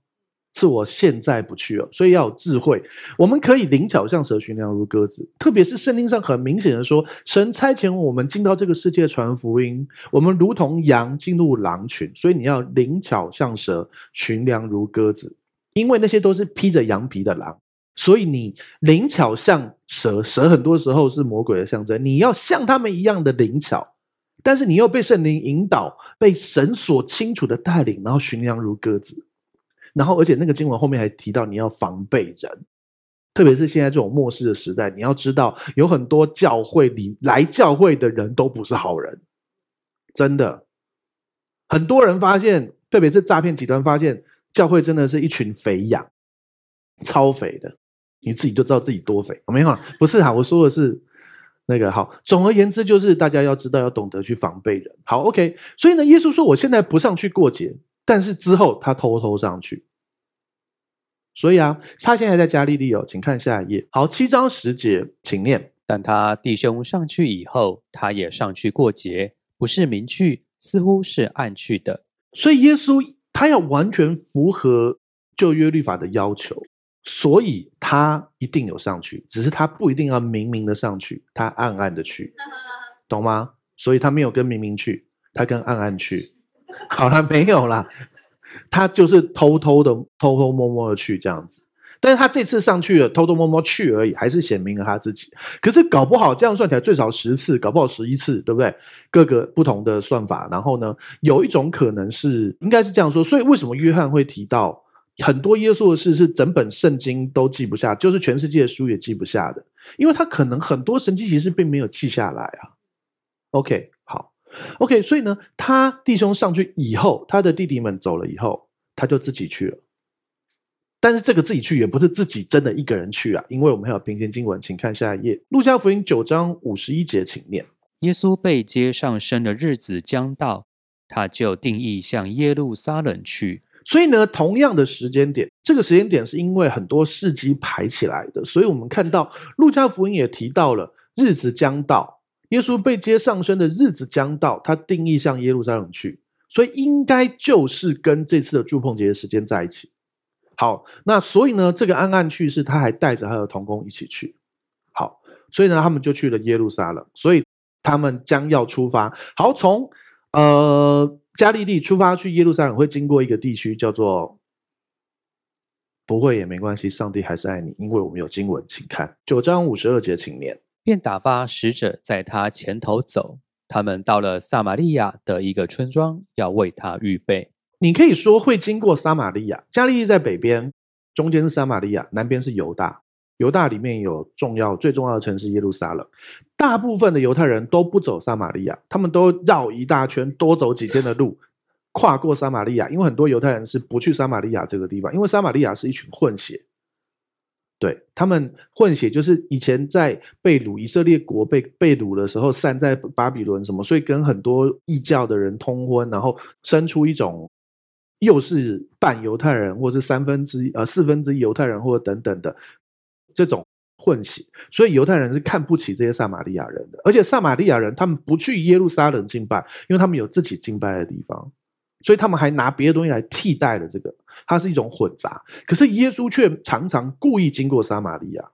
是我现在不去了，所以要有智慧。我们可以灵巧像蛇，驯良如鸽子。特别是圣经上很明显的说，神差遣我们进到这个世界传福音，我们如同羊进入狼群，所以你要灵巧像蛇，驯良如鸽子。因为那些都是披着羊皮的狼，所以你灵巧像蛇，蛇很多时候是魔鬼的象征。你要像他们一样的灵巧，但是你又被圣灵引导，被神所清楚的带领，然后驯良如鸽子。然后，而且那个经文后面还提到你要防备人，特别是现在这种末世的时代，你要知道有很多教会里来教会的人都不是好人，真的。很多人发现，特别是诈骗集团发现，教会真的是一群肥羊，超肥的，你自己就知道自己多肥。没有，不是啊，我说的是那个好。总而言之，就是大家要知道，要懂得去防备人。好，OK。所以呢，耶稣说：“我现在不上去过节。”但是之后他偷偷上去，所以啊，他现在在加利利哦，请看下一页。好，七章十节，请念。但他弟兄上去以后，他也上去过节，不是明去，似乎是暗去的。所以耶稣他要完全符合旧约律法的要求，所以他一定有上去，只是他不一定要明明的上去，他暗暗的去，懂吗？所以他没有跟明明去，他跟暗暗去。好了，没有啦，他就是偷偷的、偷偷摸摸的去这样子。但是他这次上去了，偷偷摸摸去而已，还是显明了他自己。可是搞不好这样算起来最少十次，搞不好十一次，对不对？各个不同的算法。然后呢，有一种可能是，应该是这样说。所以为什么约翰会提到很多耶稣的事是整本圣经都记不下，就是全世界的书也记不下的，因为他可能很多神迹其实并没有记下来啊。OK，，OK，所以呢，他弟兄上去以后，他的弟弟们走了以后，他就自己去了。但是这个自己去也不是自己真的一个人去啊，因为我们还有平行经文，请看下一页，路加福音九章五十一节，请念。耶稣被接上升的日子将到，他就定义向耶路撒冷去。所以呢，同样的时间点，这个时间点是因为很多事迹排起来的，所以我们看到路加福音也提到了日子将到，耶稣被接上升的日子将到，他定义向耶路撒冷去，所以应该就是跟这次的住棚节的时间在一起。好，那所以呢，这个暗暗去是他还带着他的同工一起去。好，所以呢，他们就去了耶路撒冷。所以他们将要出发。好，从呃加利利出发去耶路撒冷，会经过一个地区叫做，不会也没关系，上帝还是爱你，因为我们有经文，请看九章五十二节，请念。便打发使者在他前头走，他们到了撒玛利亚的一个村庄，要为他预备。你可以说会经过撒玛利亚，加利利在北边，中间是撒玛利亚，南边是犹大。犹大里面有重要、最重要的城市耶路撒冷。大部分的犹太人都不走撒玛利亚，他们都绕一大圈，多走几天的路，跨过撒玛利亚。因为很多犹太人是不去撒玛利亚这个地方，因为撒玛利亚是一群混血。对，他们混血，就是以前在被掳以色列国被被掳的时候，散在巴比伦什么，所以跟很多异教的人通婚，然后生出一种。又是半犹太人，或是三分之一呃四分之一犹太人，或者等等的这种混血，所以犹太人是看不起这些撒玛利亚人的。而且撒玛利亚人他们不去耶路撒冷敬拜，因为他们有自己敬拜的地方，所以他们还拿别的东西来替代了这个，它是一种混杂。可是耶稣却常常故意经过撒玛利亚，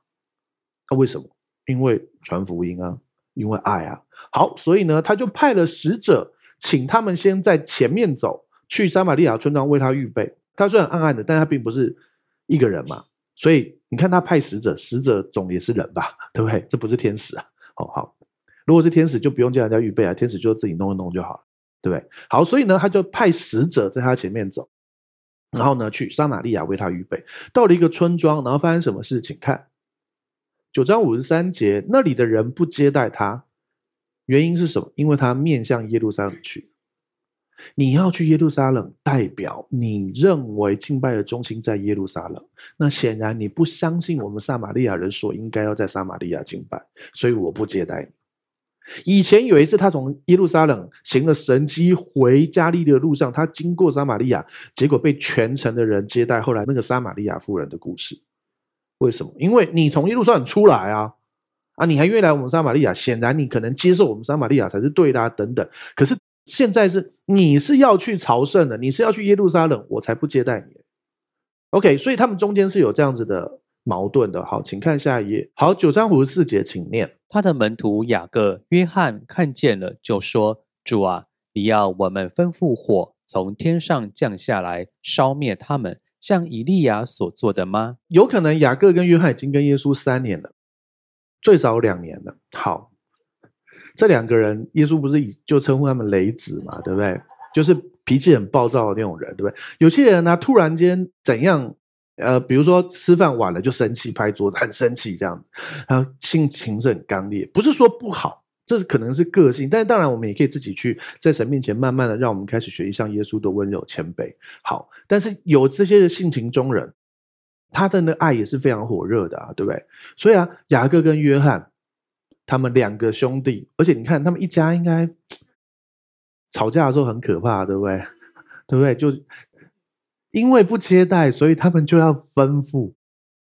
那为什么？因为传福音啊，因为爱啊。好，所以呢，他就派了使者，请他们先在前面走。去撒玛利亚村庄为他预备。他虽然暗暗的，但他并不是一个人嘛，所以你看他派使者，使者总也是人吧，对不对？这不是天使啊。好好，如果是天使，就不用叫人家预备啊，天使就自己弄一弄就好了，对不对？好，所以呢，他就派使者在他前面走，然后呢，去撒玛利亚为他预备。到了一个村庄，然后发生什么事情？看九章五十三节，那里的人不接待他，原因是什么？因为他面向耶路撒冷去。你要去耶路撒冷，代表你认为敬拜的中心在耶路撒冷。那显然你不相信我们撒玛利亚人所应该要在撒玛利亚敬拜，所以我不接待你。以前有一次，他从耶路撒冷行了神迹回加利的路上，他经过撒玛利亚，结果被全城的人接待。后来那个撒玛利亚夫人的故事，为什么？因为你从耶路撒冷出来啊，啊，你还愿意来我们撒玛利亚，显然你可能接受我们撒玛利亚才是对的啊，等等。可是。现在是你是要去朝圣的，你是要去耶路撒冷，我才不接待你。OK，所以他们中间是有这样子的矛盾的。好，请看下一页。好，九章五十四节，请念。他的门徒雅各、约翰看见了，就说：“主啊，你要我们吩咐火从天上降下来，烧灭他们，像以利亚所做的吗？”有可能雅各跟约翰已经跟耶稣三年了，最少两年了。好。这两个人，耶稣不是以就称呼他们雷子嘛，对不对？就是脾气很暴躁的那种人，对不对？有些人呢、啊，突然间怎样？呃，比如说吃饭晚了就生气，拍桌子，很生气这样子，然后性情是很刚烈。不是说不好，这是可能是个性，但是当然我们也可以自己去在神面前慢慢的让我们开始学习像耶稣的温柔谦卑。好，但是有这些的性情中人，他真的爱也是非常火热的啊，对不对？所以啊，雅各跟约翰。他们两个兄弟，而且你看，他们一家应该 吵架的时候很可怕，对不对？对不对？就因为不接待，所以他们就要吩咐。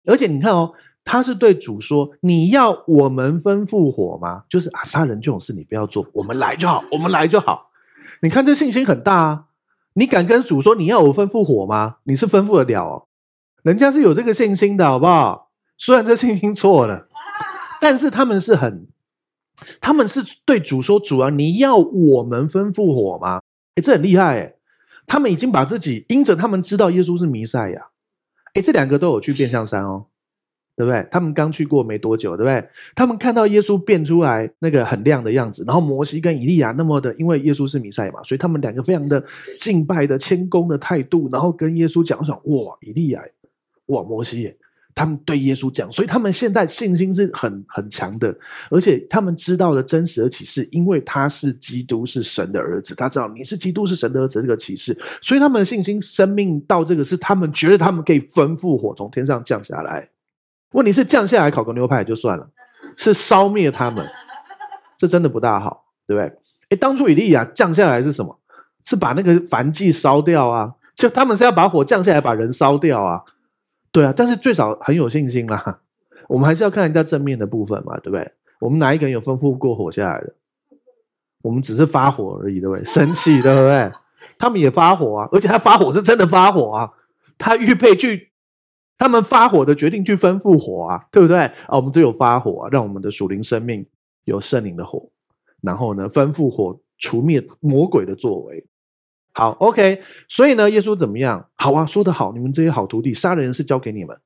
而且你看哦，他是对主说：“你要我们吩咐火吗？”就是啊，杀人这种事你不要做，我们来就好，我们来就好。你看这信心很大啊！你敢跟主说你要我吩咐火吗？你是吩咐得了哦？人家是有这个信心的，好不好？虽然这信心错了。但是他们是很，他们是对主说：“主啊，你要我们吩咐火吗？”诶，这很厉害诶。他们已经把自己因着他们知道耶稣是弥赛亚，诶，这两个都有去变相山哦，对不对？他们刚去过没多久，对不对？他们看到耶稣变出来那个很亮的样子，然后摩西跟以利亚那么的，因为耶稣是弥赛亚嘛，所以他们两个非常的敬拜的谦恭的态度，然后跟耶稣讲说：“哇，以利亚，哇，摩西。”他们对耶稣讲，所以他们现在信心是很很强的，而且他们知道了真实的启示，因为他是基督，是神的儿子，他知道你是基督，是神的儿子这个启示，所以他们的信心、生命到这个是他们觉得他们可以吩咐火从天上降下来。问题是降下来烤个牛排就算了，是烧灭他们，这真的不大好，对不对？诶，当初以利亚降下来是什么？是把那个燔祭烧掉啊？就他们是要把火降下来，把人烧掉啊？对啊，但是最少很有信心啦。我们还是要看人家正面的部分嘛，对不对？我们哪一个人有吩咐过火下来的？我们只是发火而已，对不对？生气，对不对？他们也发火啊，而且他发火是真的发火啊。他预备去，他们发火的决定去吩咐火啊，对不对？啊，我们只有发火啊，让我们的属灵生命有圣灵的火，然后呢，吩咐火除灭魔鬼的作为。好，OK，所以呢，耶稣怎么样？好啊，说得好，你们这些好徒弟，杀人是交给你们，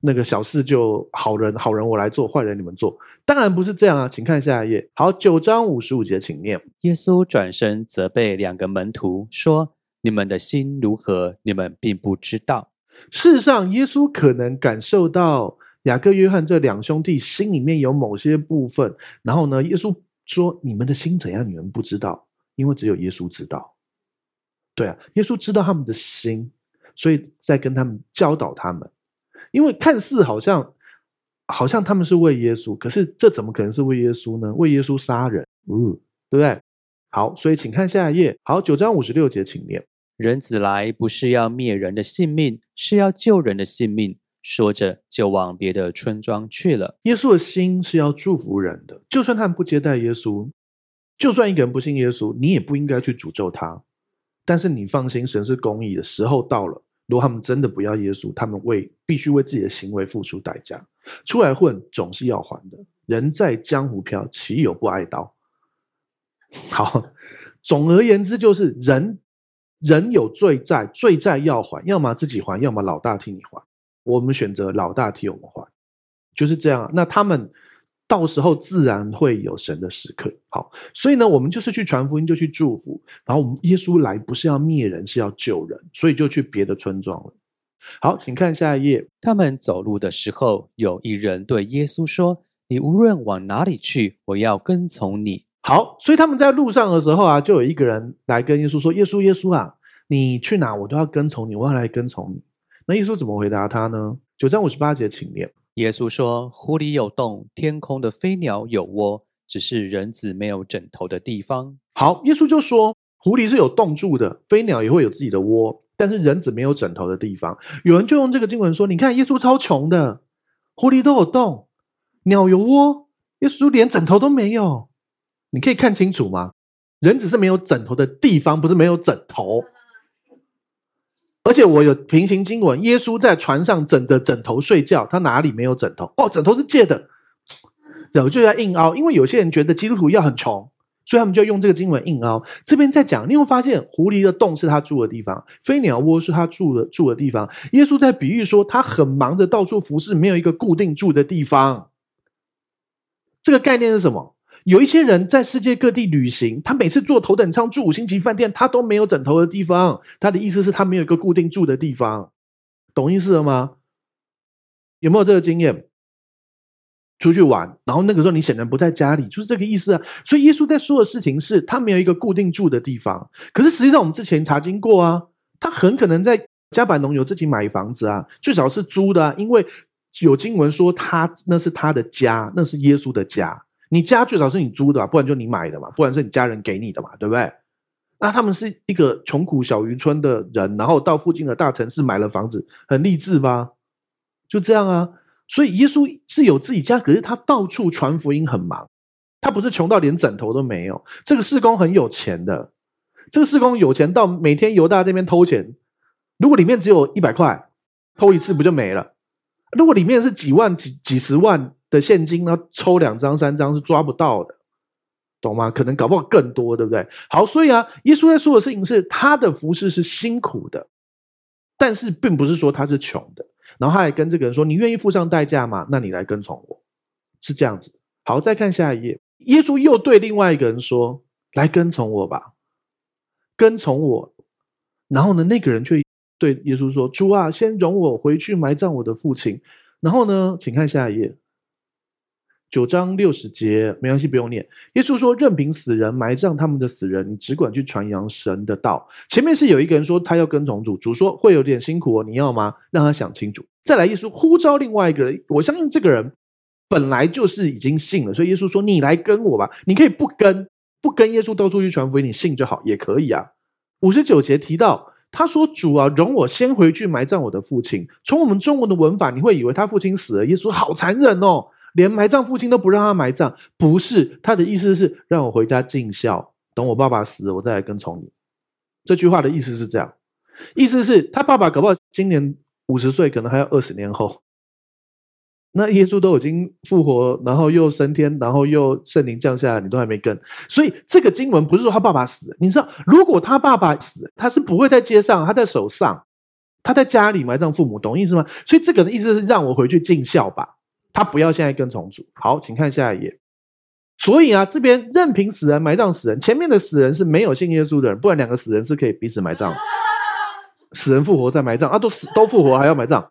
那个小事就好人，好人我来做，坏人你们做。当然不是这样啊，请看下一页。好，九章五十五节，请念。耶稣转身责备两个门徒说：“你们的心如何？你们并不知道。”事实上，耶稣可能感受到雅各、约翰这两兄弟心里面有某些部分，然后呢，耶稣说：“你们的心怎样？你们不知道，因为只有耶稣知道。”对啊，耶稣知道他们的心，所以在跟他们教导他们。因为看似好像好像他们是为耶稣，可是这怎么可能是为耶稣呢？为耶稣杀人，嗯，对不对？好，所以请看下一页。好，九章五十六节，请念：人子来不是要灭人的性命，是要救人的性命。说着，就往别的村庄去了。耶稣的心是要祝福人的，就算他们不接待耶稣，就算一个人不信耶稣，你也不应该去诅咒他。但是你放心，神是公义的，时候到了，如果他们真的不要耶稣，他们为必须为自己的行为付出代价。出来混总是要还的，人在江湖飘，岂有不挨刀？好，总而言之就是人人有罪债，罪债要还，要么自己还，要么老大替你还。我们选择老大替我们还，就是这样。那他们。到时候自然会有神的时刻。好，所以呢，我们就是去传福音，就去祝福。然后我们耶稣来不是要灭人，是要救人，所以就去别的村庄了。好，请看下一页。他们走路的时候，有一人对耶稣说：“你无论往哪里去，我要跟从你。”好，所以他们在路上的时候啊，就有一个人来跟耶稣说：“耶稣，耶稣啊，你去哪，我都要跟从你，我要来跟从你。”那耶稣怎么回答他呢？九章五十八节，请念。耶稣说：“湖里有洞，天空的飞鸟有窝，只是人子没有枕头的地方。”好，耶稣就说：“湖里是有洞住的，飞鸟也会有自己的窝，但是人子没有枕头的地方。”有人就用这个经文说：“你看，耶稣超穷的，湖里都有洞，鸟有窝，耶稣连枕头都没有。你可以看清楚吗？人子是没有枕头的地方，不是没有枕头。”而且我有平行经文，耶稣在船上枕着枕头睡觉，他哪里没有枕头？哦，枕头是借的，然后就在硬凹，因为有些人觉得基督徒要很穷，所以他们就用这个经文硬凹。这边在讲，你会发现狐狸的洞是他住的地方，飞鸟窝是他住的住的地方。耶稣在比喻说，他很忙的到处服侍，没有一个固定住的地方。这个概念是什么？有一些人在世界各地旅行，他每次坐头等舱住五星级饭店，他都没有枕头的地方。他的意思是，他没有一个固定住的地方，懂意思了吗？有没有这个经验？出去玩，然后那个时候你显然不在家里，就是这个意思啊。所以耶稣在说的事情是，他没有一个固定住的地方。可是实际上，我们之前查经过啊，他很可能在加百农有自己买房子啊，最少是租的啊，因为有经文说他那是他的家，那是耶稣的家。你家最少是你租的吧，不然就你买的嘛，不然是你家人给你的嘛，对不对？那他们是一个穷苦小渔村的人，然后到附近的大城市买了房子，很励志吧？就这样啊。所以耶稣是有自己家，可是他到处传福音，很忙。他不是穷到连枕头都没有。这个事工很有钱的，这个事工有钱到每天犹大那边偷钱。如果里面只有一百块，偷一次不就没了？如果里面是几万、几几十万。的现金呢，抽两张三张是抓不到的，懂吗？可能搞不好更多，对不对？好，所以啊，耶稣在说的事情是，他的服饰是辛苦的，但是并不是说他是穷的。然后他还跟这个人说：“你愿意付上代价吗？那你来跟从我。”是这样子。好，再看下一页，耶稣又对另外一个人说：“来跟从我吧，跟从我。”然后呢，那个人却对耶稣说：“主啊，先容我回去埋葬我的父亲。”然后呢，请看下一页。九章六十节，没关系，不用念。耶稣说：“任凭死人埋葬他们的死人，你只管去传扬神的道。”前面是有一个人说他要跟从主，主说会有点辛苦哦，你要吗？让他想清楚。再来，耶稣呼召另外一个人，我相信这个人本来就是已经信了，所以耶稣说：“你来跟我吧。”你可以不跟，不跟耶稣到处去传福音，你信就好，也可以啊。五十九节提到，他说：“主啊，容我先回去埋葬我的父亲。”从我们中文的文法，你会以为他父亲死了。耶稣好残忍哦。连埋葬父亲都不让他埋葬，不是，他的意思是让我回家尽孝，等我爸爸死了，我再来跟从你。这句话的意思是这样，意思是他爸爸搞不好今年五十岁，可能还要二十年后。那耶稣都已经复活，然后又升天，然后又圣灵降下来，你都还没跟，所以这个经文不是说他爸爸死。你知道，如果他爸爸死，他是不会在街上，他在手上，他在家里埋葬父母，懂意思吗？所以这个的意思是让我回去尽孝吧。他不要现在跟从主。好，请看下一页。所以啊，这边任凭死人埋葬死人，前面的死人是没有信耶稣的人，不然两个死人是可以彼此埋葬，死人复活再埋葬啊，都死都复活还要埋葬。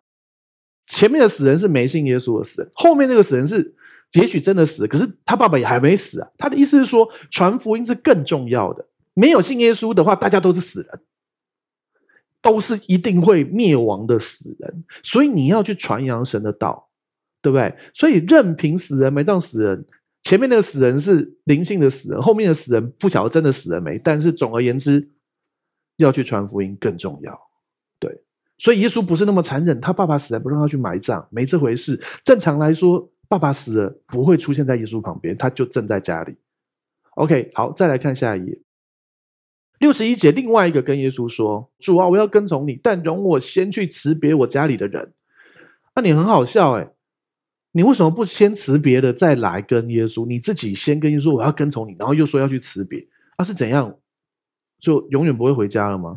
前面的死人是没信耶稣的死人，后面那个死人是也许真的死，可是他爸爸也还没死啊。他的意思是说，传福音是更重要的。没有信耶稣的话，大家都是死人，都是一定会灭亡的死人。所以你要去传扬神的道。对不对？所以任凭死人埋葬死人，前面那个死人是灵性的死人，后面的死人不晓得真的死了没。但是总而言之，要去传福音更重要。对，所以耶稣不是那么残忍，他爸爸死了不让他去埋葬，没这回事。正常来说，爸爸死了不会出现在耶稣旁边，他就正在家里。OK，好，再来看下一页，六十一节，另外一个跟耶稣说：“主啊，我要跟从你，但容我先去辞别我家里的人。”那你很好笑哎。你为什么不先辞别的再来跟耶稣？你自己先跟耶稣，我要跟从你，然后又说要去辞别，那、啊、是怎样？就永远不会回家了吗？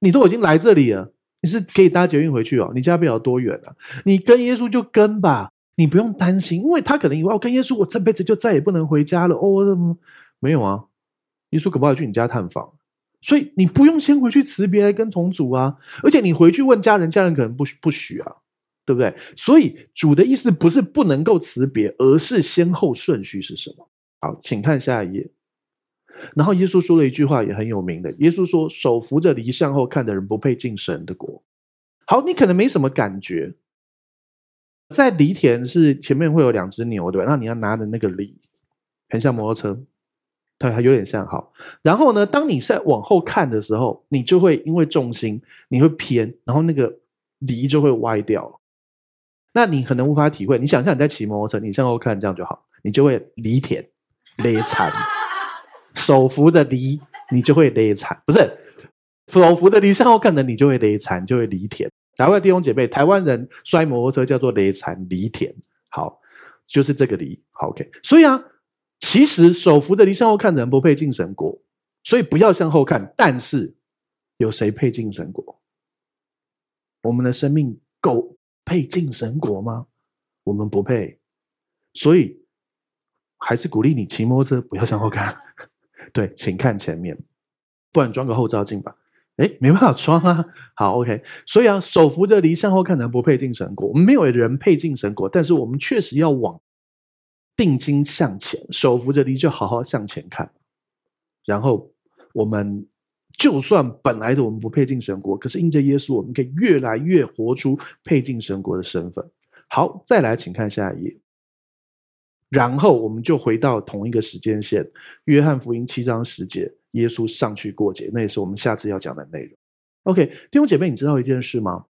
你都已经来这里了，你是可以搭捷运回去哦。你家不了多远啊？你跟耶稣就跟吧，你不用担心，因为他可能以为我跟耶稣，我这辈子就再也不能回家了。哦，没有啊，耶稣可不可以去你家探访？所以你不用先回去辞别来跟同主啊，而且你回去问家人，家人可能不不许啊。对不对？所以主的意思不是不能够辞别，而是先后顺序是什么？好，请看下一页。然后耶稣说了一句话也很有名的，耶稣说：“手扶着犁向后看的人不配进神的国。”好，你可能没什么感觉，在犁田是前面会有两只牛，对吧？那你要拿着那个犁，很像摩托车，对，还有点像。好，然后呢，当你在往后看的时候，你就会因为重心你会偏，然后那个犁就会歪掉。那你可能无法体会，你想象你在骑摩托车，你向后看这样就好，你就会犁田犁残，手扶的犁你就会犁残，不是手扶的犁向后看的你就会犁残，就会犁田。台湾弟兄姐妹，台湾人摔摩托车叫做犁残犁田，好，就是这个犁。好，OK。所以啊，其实手扶的犁向后看的人不配进神国，所以不要向后看。但是有谁配进神国？我们的生命够。配进神国吗？我们不配，所以还是鼓励你骑摩托车不要向后看。对，请看前面，不然装个后照镜吧。哎，没办法装啊。好，OK。所以啊，手扶着离向后看的人不配进神国。我们没有人配进神国，但是我们确实要往定睛向前，手扶着离就好好向前看。然后我们。就算本来的我们不配进神国，可是因着耶稣，我们可以越来越活出配进神国的身份。好，再来，请看下一页。然后我们就回到同一个时间线，约翰福音七章十节，耶稣上去过节，那也是我们下次要讲的内容。OK，弟兄姐妹，你知道一件事吗？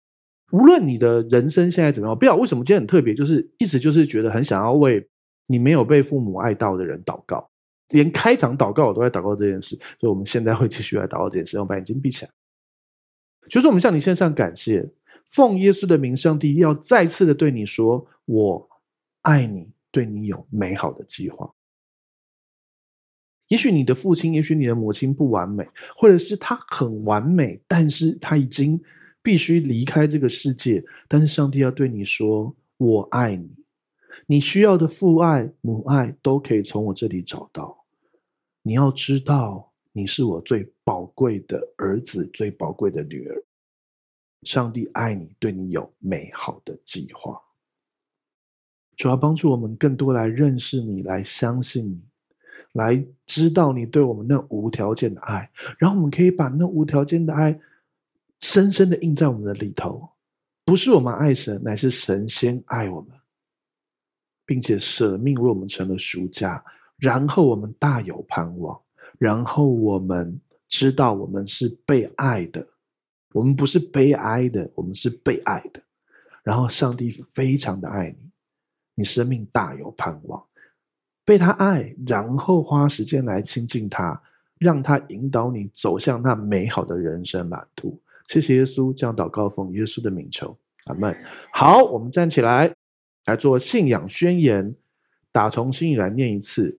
无论你的人生现在怎么样，不要为什么今天很特别，就是一直就是觉得很想要为你没有被父母爱到的人祷告。连开场祷告我都在祷告这件事，所以我们现在会继续来祷告这件事。我们把眼睛闭起来，就是我们向你献上感谢，奉耶稣的名，上帝要再次的对你说：“我爱你，对你有美好的计划。”也许你的父亲，也许你的母亲不完美，或者是他很完美，但是他已经必须离开这个世界，但是上帝要对你说：“我爱你。”你需要的父爱、母爱都可以从我这里找到。你要知道，你是我最宝贵的儿子，最宝贵的女儿。上帝爱你，对你有美好的计划。主要帮助我们更多来认识你，来相信你，来知道你对我们那无条件的爱，然后我们可以把那无条件的爱深深的印在我们的里头。不是我们爱神，乃是神先爱我们。并且舍命为我们成了赎价，然后我们大有盼望，然后我们知道我们是被爱的，我们不是悲哀的，我们是被爱的。然后上帝非常的爱你，你生命大有盼望，被他爱，然后花时间来亲近他，让他引导你走向那美好的人生蓝图。谢谢耶稣，这样祷告奉耶稣的名求，阿门。好，我们站起来。来做信仰宣言，打从心里来念一次，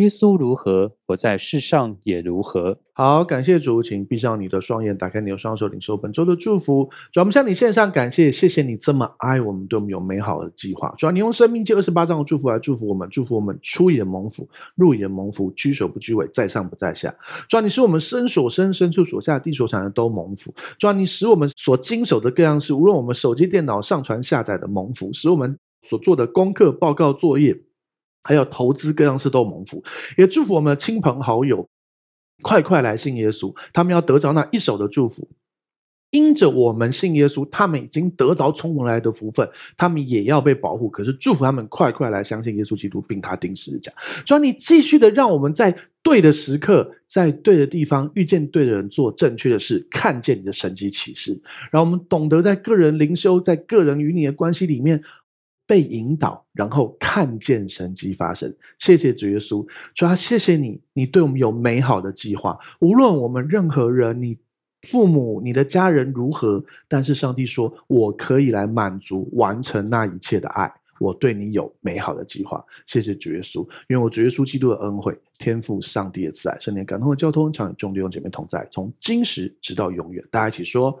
耶稣如何，我在世上也如何。好，感谢主，请闭上你的双眼，打开你的双手，领受本周的祝福。主，我们向你献上感谢，谢谢你这么爱我们，对我们有美好的计划。主要你用生命借二十八章的祝福来祝福我们，祝福我们出也蒙福，入也蒙福，居首不居尾，在上不在下。主要你使我们身所生、身处所下、地所产的都蒙福。主要你使我们所经手的各样事，无论我们手机、电脑上传下载的蒙福，使我们所做的功课、报告、作业。还有投资各样事都蒙福，也祝福我们的亲朋好友，快快来信耶稣，他们要得着那一手的祝福。因着我们信耶稣，他们已经得着从我来的福分，他们也要被保护。可是祝福他们快快来相信耶稣基督，并他钉十字架。主啊，你继续的让我们在对的时刻，在对的地方遇见对的人，做正确的事，看见你的神迹启示，让我们懂得在个人灵修，在个人与你的关系里面。被引导，然后看见神迹发生。谢谢主耶稣，主啊，谢谢你，你对我们有美好的计划。无论我们任何人，你父母、你的家人如何，但是上帝说，我可以来满足、完成那一切的爱。我对你有美好的计划。谢谢主耶稣，因为我主耶稣基督的恩惠、天父上帝的慈爱、圣灵感动的交通，常与众弟兄姐妹同在，从今时直到永远。大家一起说。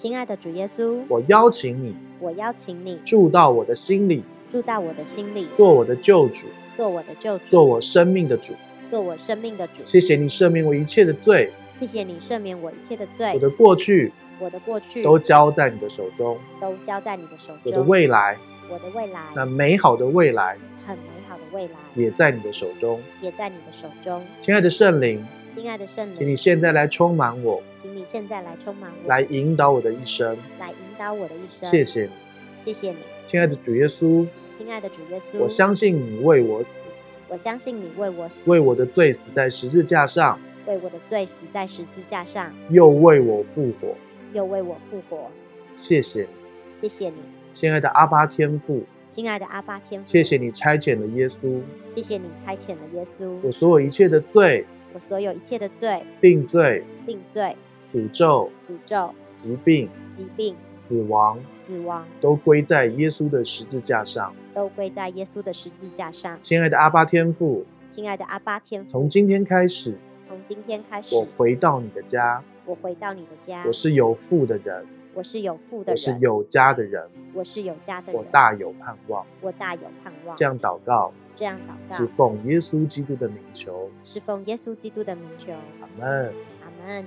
亲爱的主耶稣，我邀请你，我邀请你住到我的心里，住到我的心里，做我的救主，做我的救主，做我生命的主，做我生命的主。谢谢你赦免我一切的罪，谢谢你赦免我一切的罪。我的过去，我的过去都交在你的手中，都交在你的手中。我的未来，我的未来，那美好的未来，很美好的未来，也在你的手中，也在你的手中。亲爱的圣灵。亲爱的圣灵，请你现在来充满我，请你现在来充满我，来引导我的一生，来引导我的一生。谢谢你，谢谢你，亲爱的主耶稣，亲爱的主耶稣，我相信你为我死，我相信你为我死，为我的罪死在十字架上，为我的罪死在十字架上，又为我复活，又为我复活。谢谢，谢谢你，亲爱的阿巴天父，亲爱的阿爸天父，谢谢你差遣了耶稣，谢谢你差遣了耶稣，我所有一切的罪。我所有一切的罪、定罪、定罪、诅咒、诅咒、疾病、疾病、死亡、死亡，都归在耶稣的十字架上，都归在耶稣的十字架上。亲爱的阿巴天父，亲爱的阿巴天父，从今天开始，从今天开始，我回到你的家，我回到你的家，我是有父的人。我是有父的人，我是有家的人，我是有家的人，我大有盼望，我大有盼望。这样祷告，这样祷告，是奉耶稣基督的名求，是奉耶稣基督的名求。阿门，阿门。